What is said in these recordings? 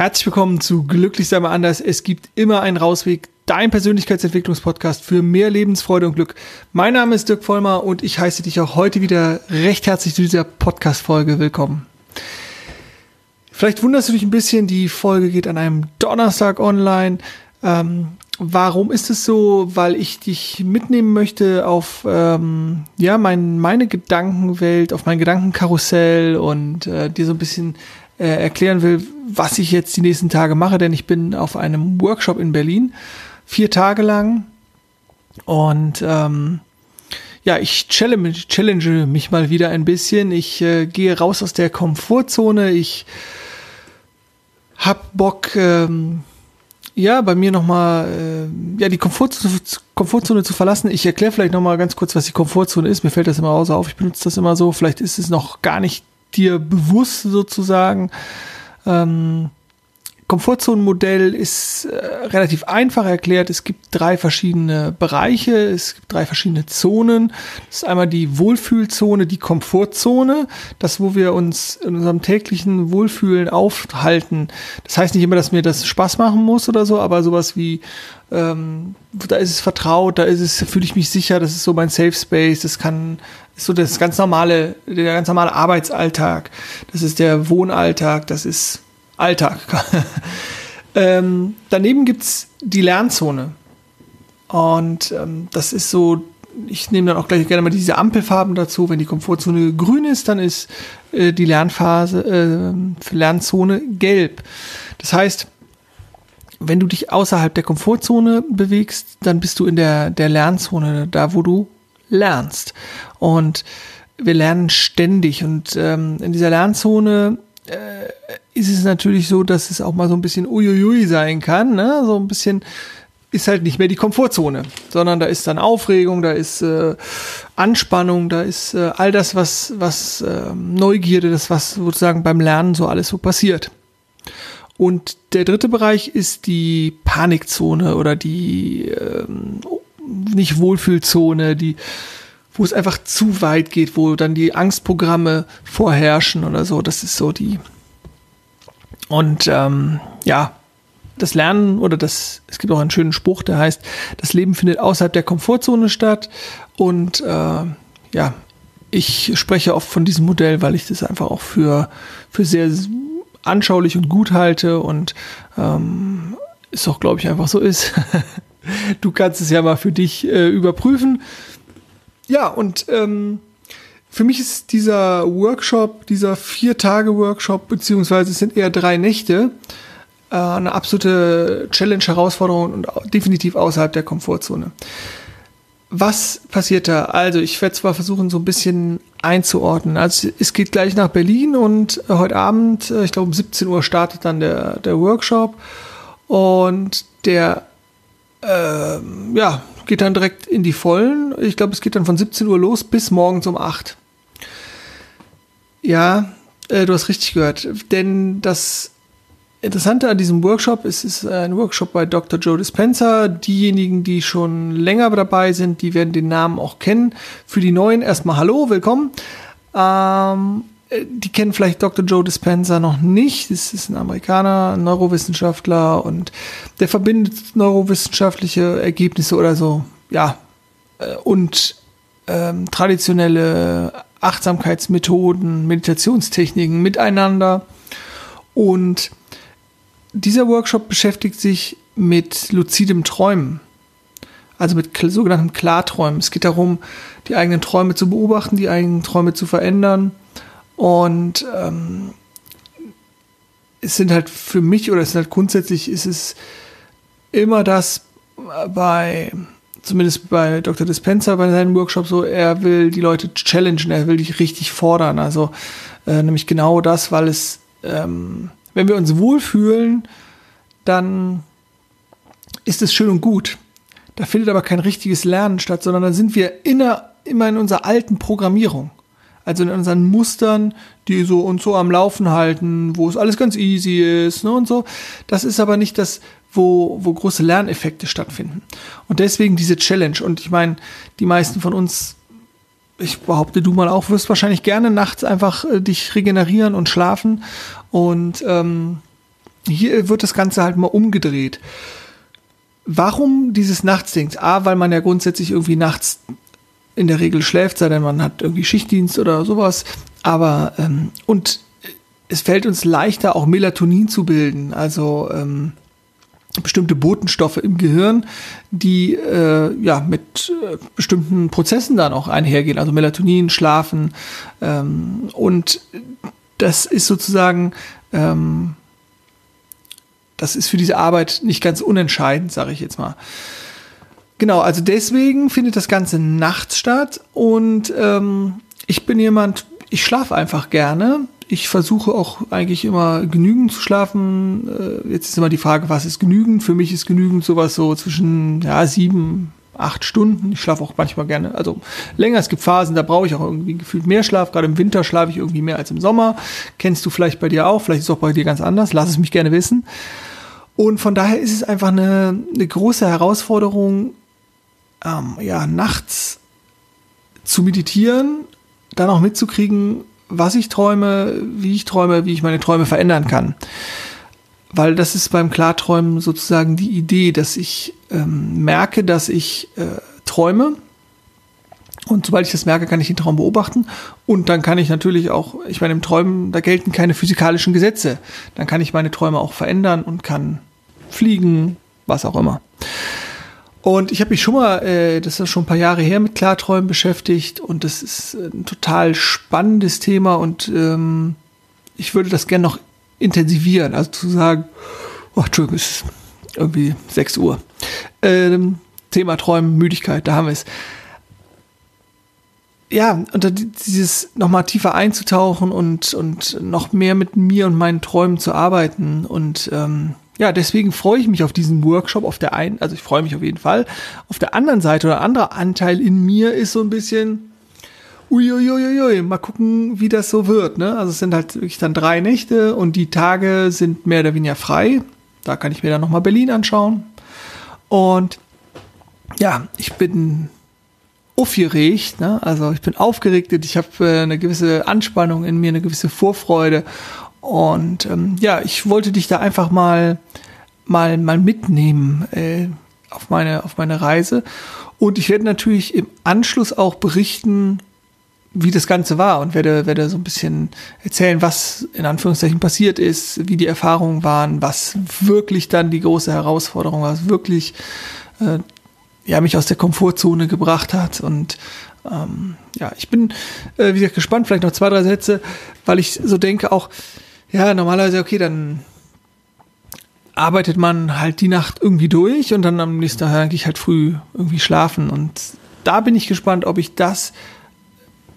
Herzlich willkommen zu Glücklich sei mal anders. Es gibt immer einen Rausweg. Dein Persönlichkeitsentwicklungspodcast für mehr Lebensfreude und Glück. Mein Name ist Dirk Vollmer und ich heiße dich auch heute wieder recht herzlich zu dieser Podcast-Folge willkommen. Vielleicht wunderst du dich ein bisschen, die Folge geht an einem Donnerstag online. Ähm, warum ist es so? Weil ich dich mitnehmen möchte auf ähm, ja mein, meine Gedankenwelt, auf mein Gedankenkarussell und äh, dir so ein bisschen äh, erklären will, was ich jetzt die nächsten Tage mache, denn ich bin auf einem Workshop in Berlin, vier Tage lang. Und ähm, ja, ich challenge, challenge mich mal wieder ein bisschen. Ich äh, gehe raus aus der Komfortzone. Ich hab Bock, ähm, ja, bei mir nochmal, äh, ja, die Komfortzone, Komfortzone zu verlassen. Ich erkläre vielleicht nochmal ganz kurz, was die Komfortzone ist. Mir fällt das immer aus auf. Ich benutze das immer so. Vielleicht ist es noch gar nicht dir bewusst sozusagen. Ähm, Komfortzonenmodell ist äh, relativ einfach erklärt. Es gibt drei verschiedene Bereiche, es gibt drei verschiedene Zonen. Das ist einmal die Wohlfühlzone, die Komfortzone, das, wo wir uns in unserem täglichen Wohlfühlen aufhalten. Das heißt nicht immer, dass mir das Spaß machen muss oder so, aber sowas wie, ähm, da ist es vertraut, da ist es, fühle ich mich sicher, das ist so mein Safe Space, das kann, ist so das ganz normale, der ganz normale Arbeitsalltag, das ist der Wohnalltag, das ist Alltag. ähm, daneben gibt's die Lernzone. Und ähm, das ist so, ich nehme dann auch gleich gerne mal diese Ampelfarben dazu. Wenn die Komfortzone grün ist, dann ist äh, die Lernphase äh, für Lernzone gelb. Das heißt, wenn du dich außerhalb der Komfortzone bewegst, dann bist du in der, der Lernzone, da wo du lernst. Und wir lernen ständig. Und ähm, in dieser Lernzone äh, ist es natürlich so, dass es auch mal so ein bisschen uiuiui sein kann, ne? So ein bisschen ist halt nicht mehr die Komfortzone, sondern da ist dann Aufregung, da ist äh, Anspannung, da ist äh, all das, was, was äh, Neugierde, das, was sozusagen beim Lernen so alles so passiert. Und der dritte Bereich ist die Panikzone oder die ähm, nicht Wohlfühlzone, die wo es einfach zu weit geht, wo dann die Angstprogramme vorherrschen oder so. Das ist so die. Und ähm, ja, das Lernen oder das, es gibt auch einen schönen Spruch, der heißt, das Leben findet außerhalb der Komfortzone statt. Und äh, ja, ich spreche oft von diesem Modell, weil ich das einfach auch für, für sehr anschaulich und gut halte und ähm, es auch, glaube ich, einfach so ist. du kannst es ja mal für dich äh, überprüfen. Ja, und ähm, für mich ist dieser Workshop, dieser Vier-Tage-Workshop, beziehungsweise es sind eher drei Nächte, äh, eine absolute Challenge-Herausforderung und definitiv außerhalb der Komfortzone. Was passiert da? Also ich werde zwar versuchen, so ein bisschen einzuordnen. Also es geht gleich nach Berlin und heute Abend, äh, ich glaube um 17 Uhr startet dann der, der Workshop und der äh, ja, geht dann direkt in die Vollen. Ich glaube, es geht dann von 17 Uhr los bis morgens um 8. Ja, äh, du hast richtig gehört. Denn das Interessante an diesem Workshop ist, es ist ein Workshop bei Dr. Joe Dispenza. Diejenigen, die schon länger dabei sind, die werden den Namen auch kennen. Für die Neuen erstmal Hallo, willkommen. Ähm, die kennen vielleicht Dr. Joe Dispenza noch nicht. Das ist ein Amerikaner, ein Neurowissenschaftler und der verbindet neurowissenschaftliche Ergebnisse oder so, ja, äh, und ähm, traditionelle Achtsamkeitsmethoden, Meditationstechniken miteinander. Und dieser Workshop beschäftigt sich mit luzidem Träumen, also mit sogenannten Klarträumen. Es geht darum, die eigenen Träume zu beobachten, die eigenen Träume zu verändern und ähm, es sind halt für mich oder es ist halt grundsätzlich ist es immer das bei zumindest bei Dr. Dispenza bei seinen Workshops so, er will die Leute challengen, er will dich richtig fordern. Also äh, nämlich genau das, weil es, ähm, wenn wir uns wohlfühlen, dann ist es schön und gut. Da findet aber kein richtiges Lernen statt, sondern dann sind wir inner, immer in unserer alten Programmierung also in unseren Mustern, die so und so am Laufen halten, wo es alles ganz easy ist ne, und so. Das ist aber nicht das, wo, wo große Lerneffekte stattfinden. Und deswegen diese Challenge. Und ich meine, die meisten von uns, ich behaupte du mal auch, wirst wahrscheinlich gerne nachts einfach äh, dich regenerieren und schlafen. Und ähm, hier wird das Ganze halt mal umgedreht. Warum dieses Nachtsding? A, weil man ja grundsätzlich irgendwie nachts in der Regel schläft, sei denn man hat irgendwie Schichtdienst oder sowas. Aber ähm, und es fällt uns leichter, auch Melatonin zu bilden, also ähm, bestimmte Botenstoffe im Gehirn, die äh, ja mit äh, bestimmten Prozessen dann auch einhergehen, also Melatonin, Schlafen ähm, und das ist sozusagen ähm, das ist für diese Arbeit nicht ganz unentscheidend, sage ich jetzt mal. Genau, also deswegen findet das Ganze nachts statt und ähm, ich bin jemand, ich schlafe einfach gerne. Ich versuche auch eigentlich immer genügend zu schlafen. Äh, jetzt ist immer die Frage, was ist genügend? Für mich ist genügend sowas so zwischen ja, sieben, acht Stunden. Ich schlafe auch manchmal gerne, also länger. Es gibt Phasen, da brauche ich auch irgendwie gefühlt mehr Schlaf. Gerade im Winter schlafe ich irgendwie mehr als im Sommer. Kennst du vielleicht bei dir auch? Vielleicht ist es auch bei dir ganz anders. Lass es mich gerne wissen. Und von daher ist es einfach eine, eine große Herausforderung, ähm, ja, nachts zu meditieren, dann auch mitzukriegen, was ich träume, wie ich träume, wie ich meine Träume verändern kann. Weil das ist beim Klarträumen sozusagen die Idee, dass ich ähm, merke, dass ich äh, träume. Und sobald ich das merke, kann ich den Traum beobachten. Und dann kann ich natürlich auch, ich meine, im Träumen, da gelten keine physikalischen Gesetze. Dann kann ich meine Träume auch verändern und kann fliegen, was auch immer. Und ich habe mich schon mal, äh, das ist schon ein paar Jahre her, mit Klarträumen beschäftigt und das ist ein total spannendes Thema und ähm, ich würde das gerne noch intensivieren, also zu sagen, oh, Entschuldigung, es ist irgendwie 6 Uhr. Ähm, Thema Träumen, Müdigkeit, da haben wir es. Ja, und dieses nochmal tiefer einzutauchen und, und noch mehr mit mir und meinen Träumen zu arbeiten und ähm, ja, deswegen freue ich mich auf diesen Workshop auf der einen, also ich freue mich auf jeden Fall. Auf der anderen Seite oder anderer Anteil in mir ist so ein bisschen, uiuiuiui, mal gucken, wie das so wird. Ne? Also es sind halt wirklich dann drei Nächte und die Tage sind mehr oder weniger frei. Da kann ich mir dann nochmal Berlin anschauen. Und ja, ich bin aufgeregt, ne? also ich bin aufgeregt ich habe äh, eine gewisse Anspannung in mir, eine gewisse Vorfreude und ähm, ja, ich wollte dich da einfach mal mal mal mitnehmen äh, auf meine auf meine Reise. Und ich werde natürlich im Anschluss auch berichten, wie das Ganze war und werde werde so ein bisschen erzählen, was in Anführungszeichen passiert ist, wie die Erfahrungen waren, was wirklich dann die große Herausforderung war, was wirklich äh, ja mich aus der Komfortzone gebracht hat und ähm, ja, ich bin äh, wie gesagt gespannt, vielleicht noch zwei, drei Sätze, weil ich so denke auch, ja, normalerweise, okay, dann arbeitet man halt die Nacht irgendwie durch und dann am nächsten Tag eigentlich halt früh irgendwie schlafen. Und da bin ich gespannt, ob ich das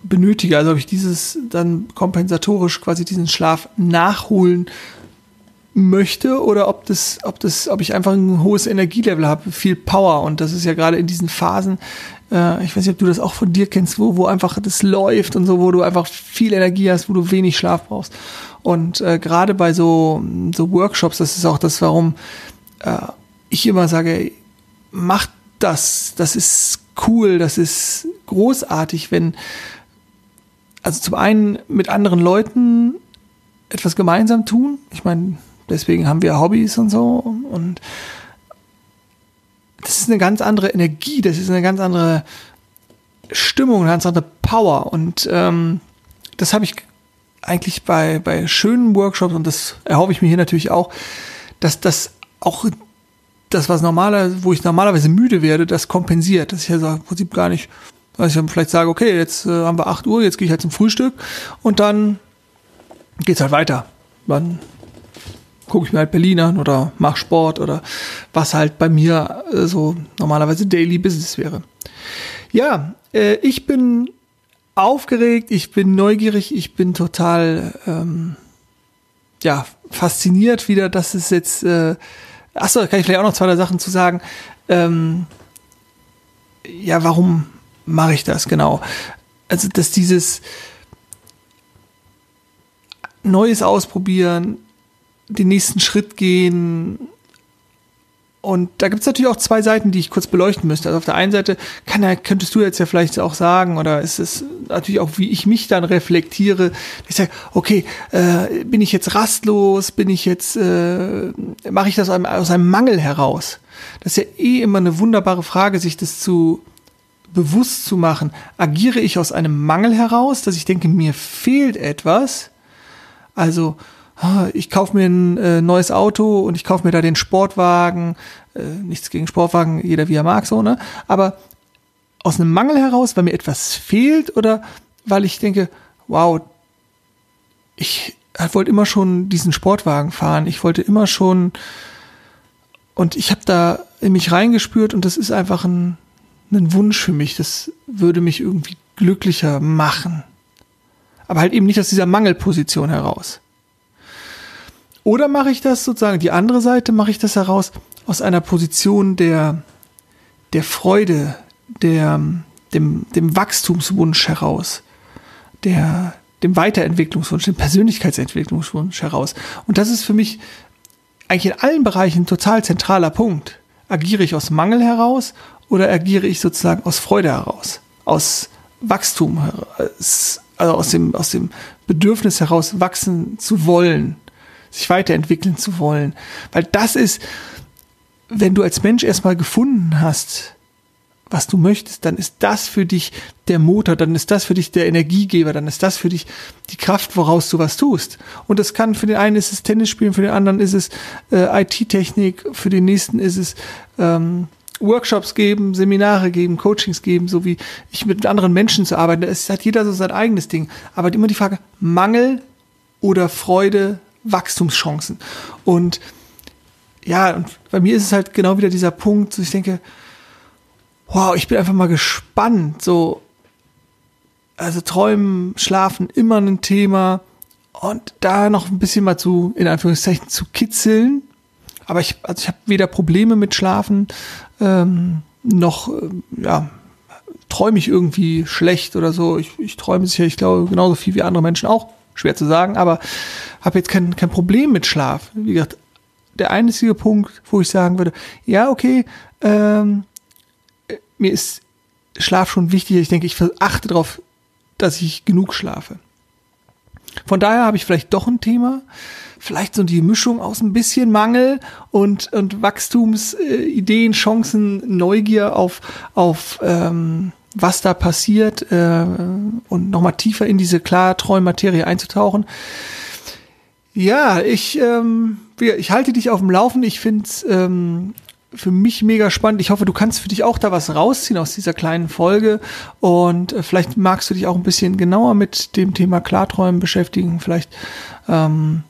benötige, also ob ich dieses dann kompensatorisch quasi diesen Schlaf nachholen möchte oder ob das, ob das, ob ich einfach ein hohes Energielevel habe, viel Power und das ist ja gerade in diesen Phasen, äh, ich weiß nicht, ob du das auch von dir kennst, wo, wo einfach das läuft und so, wo du einfach viel Energie hast, wo du wenig Schlaf brauchst. Und äh, gerade bei so, so Workshops, das ist auch das, warum äh, ich immer sage, macht das, das ist cool, das ist großartig, wenn, also zum einen mit anderen Leuten etwas gemeinsam tun. Ich meine, deswegen haben wir Hobbys und so und das ist eine ganz andere Energie, das ist eine ganz andere Stimmung, eine ganz andere Power und ähm, das habe ich eigentlich bei, bei schönen Workshops, und das erhoffe ich mir hier natürlich auch, dass das auch das, was normaler, wo ich normalerweise müde werde, das kompensiert. Dass ich also im Prinzip gar nicht, dass ich dann vielleicht sage, okay, jetzt äh, haben wir 8 Uhr, jetzt gehe ich halt zum Frühstück und dann geht's halt weiter. Dann gucke ich mir halt Berlin an oder mach Sport oder was halt bei mir äh, so normalerweise Daily Business wäre. Ja, äh, ich bin aufgeregt, ich bin neugierig, ich bin total ähm, ja fasziniert wieder, dass es jetzt. Äh, achso, da kann ich vielleicht auch noch zwei drei Sachen zu sagen. Ähm, ja, warum mache ich das genau? Also, dass dieses Neues ausprobieren, den nächsten Schritt gehen, und da gibt es natürlich auch zwei Seiten, die ich kurz beleuchten müsste. Also auf der einen Seite kann, könntest du jetzt ja vielleicht auch sagen, oder ist es natürlich auch, wie ich mich dann reflektiere. Ich sage, okay, äh, bin ich jetzt rastlos, bin ich jetzt, äh, mache ich das aus einem Mangel heraus? Das ist ja eh immer eine wunderbare Frage, sich das zu bewusst zu machen. Agiere ich aus einem Mangel heraus, dass ich denke, mir fehlt etwas? Also, ich kaufe mir ein äh, neues Auto und ich kaufe mir da den Sportwagen, äh, nichts gegen Sportwagen, jeder wie er mag, so, ne? Aber aus einem Mangel heraus, weil mir etwas fehlt oder weil ich denke, wow, ich wollte immer schon diesen Sportwagen fahren, ich wollte immer schon und ich habe da in mich reingespürt und das ist einfach ein, ein Wunsch für mich, das würde mich irgendwie glücklicher machen. Aber halt eben nicht aus dieser Mangelposition heraus. Oder mache ich das sozusagen, die andere Seite mache ich das heraus aus einer Position der, der Freude, der, dem, dem Wachstumswunsch heraus, der, dem Weiterentwicklungswunsch, dem Persönlichkeitsentwicklungswunsch heraus. Und das ist für mich eigentlich in allen Bereichen ein total zentraler Punkt. Agiere ich aus Mangel heraus oder agiere ich sozusagen aus Freude heraus, aus Wachstum, also aus dem, aus dem Bedürfnis heraus wachsen zu wollen, sich weiterentwickeln zu wollen. Weil das ist, wenn du als Mensch erstmal gefunden hast, was du möchtest, dann ist das für dich der Motor, dann ist das für dich der Energiegeber, dann ist das für dich die Kraft, woraus du was tust. Und das kann für den einen ist es Tennis spielen, für den anderen ist es äh, IT-Technik, für den nächsten ist es ähm, Workshops geben, Seminare geben, Coachings geben, so wie ich mit anderen Menschen zu arbeiten. Es hat jeder so sein eigenes Ding. Aber immer die Frage, Mangel oder Freude Wachstumschancen. Und ja, und bei mir ist es halt genau wieder dieser Punkt, so ich denke, wow, ich bin einfach mal gespannt. So, also Träumen, Schlafen immer ein Thema und da noch ein bisschen mal zu, in Anführungszeichen, zu kitzeln. Aber ich, also ich habe weder Probleme mit Schlafen, ähm, noch, äh, ja, träume ich irgendwie schlecht oder so. Ich, ich träume sicher, ich glaube, genauso viel wie andere Menschen auch schwer zu sagen, aber habe jetzt kein, kein Problem mit Schlaf. Wie gesagt, der einzige Punkt, wo ich sagen würde, ja, okay, ähm, mir ist Schlaf schon wichtig. Ich denke, ich achte darauf, dass ich genug schlafe. Von daher habe ich vielleicht doch ein Thema, vielleicht so die Mischung aus ein bisschen Mangel und, und Wachstumsideen, Chancen, Neugier auf, auf ähm, was da passiert äh, und nochmal tiefer in diese Klarträummaterie einzutauchen. Ja, ich, ähm, ich halte dich auf dem Laufen. Ich finde es ähm, für mich mega spannend. Ich hoffe, du kannst für dich auch da was rausziehen aus dieser kleinen Folge. Und äh, vielleicht magst du dich auch ein bisschen genauer mit dem Thema Klarträumen beschäftigen. Vielleicht ähm,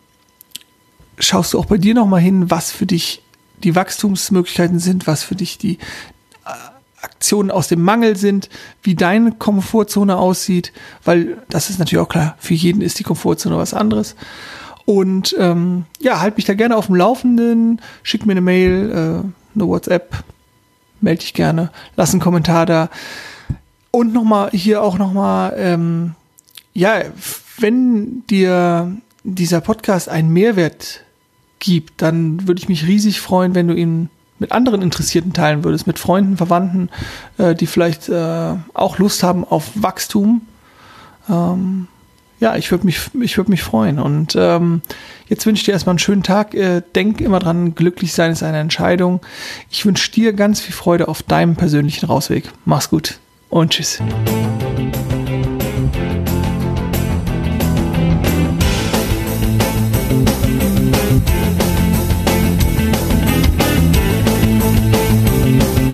schaust du auch bei dir nochmal hin, was für dich die Wachstumsmöglichkeiten sind, was für dich die Aktionen aus dem Mangel sind, wie deine Komfortzone aussieht, weil das ist natürlich auch klar, für jeden ist die Komfortzone was anderes. Und ähm, ja, halt mich da gerne auf dem Laufenden, schick mir eine Mail, äh, eine WhatsApp, melde dich gerne, lass einen Kommentar da. Und nochmal, hier auch nochmal, ähm, ja, wenn dir dieser Podcast einen Mehrwert gibt, dann würde ich mich riesig freuen, wenn du ihn mit anderen Interessierten teilen würdest, mit Freunden, Verwandten, äh, die vielleicht äh, auch Lust haben auf Wachstum. Ähm, ja, ich würde mich, ich mich freuen. Und ähm, jetzt wünsche ich dir erstmal einen schönen Tag. Äh, denk immer dran, glücklich sein ist eine Entscheidung. Ich wünsche dir ganz viel Freude auf deinem persönlichen Rausweg. Mach's gut und tschüss.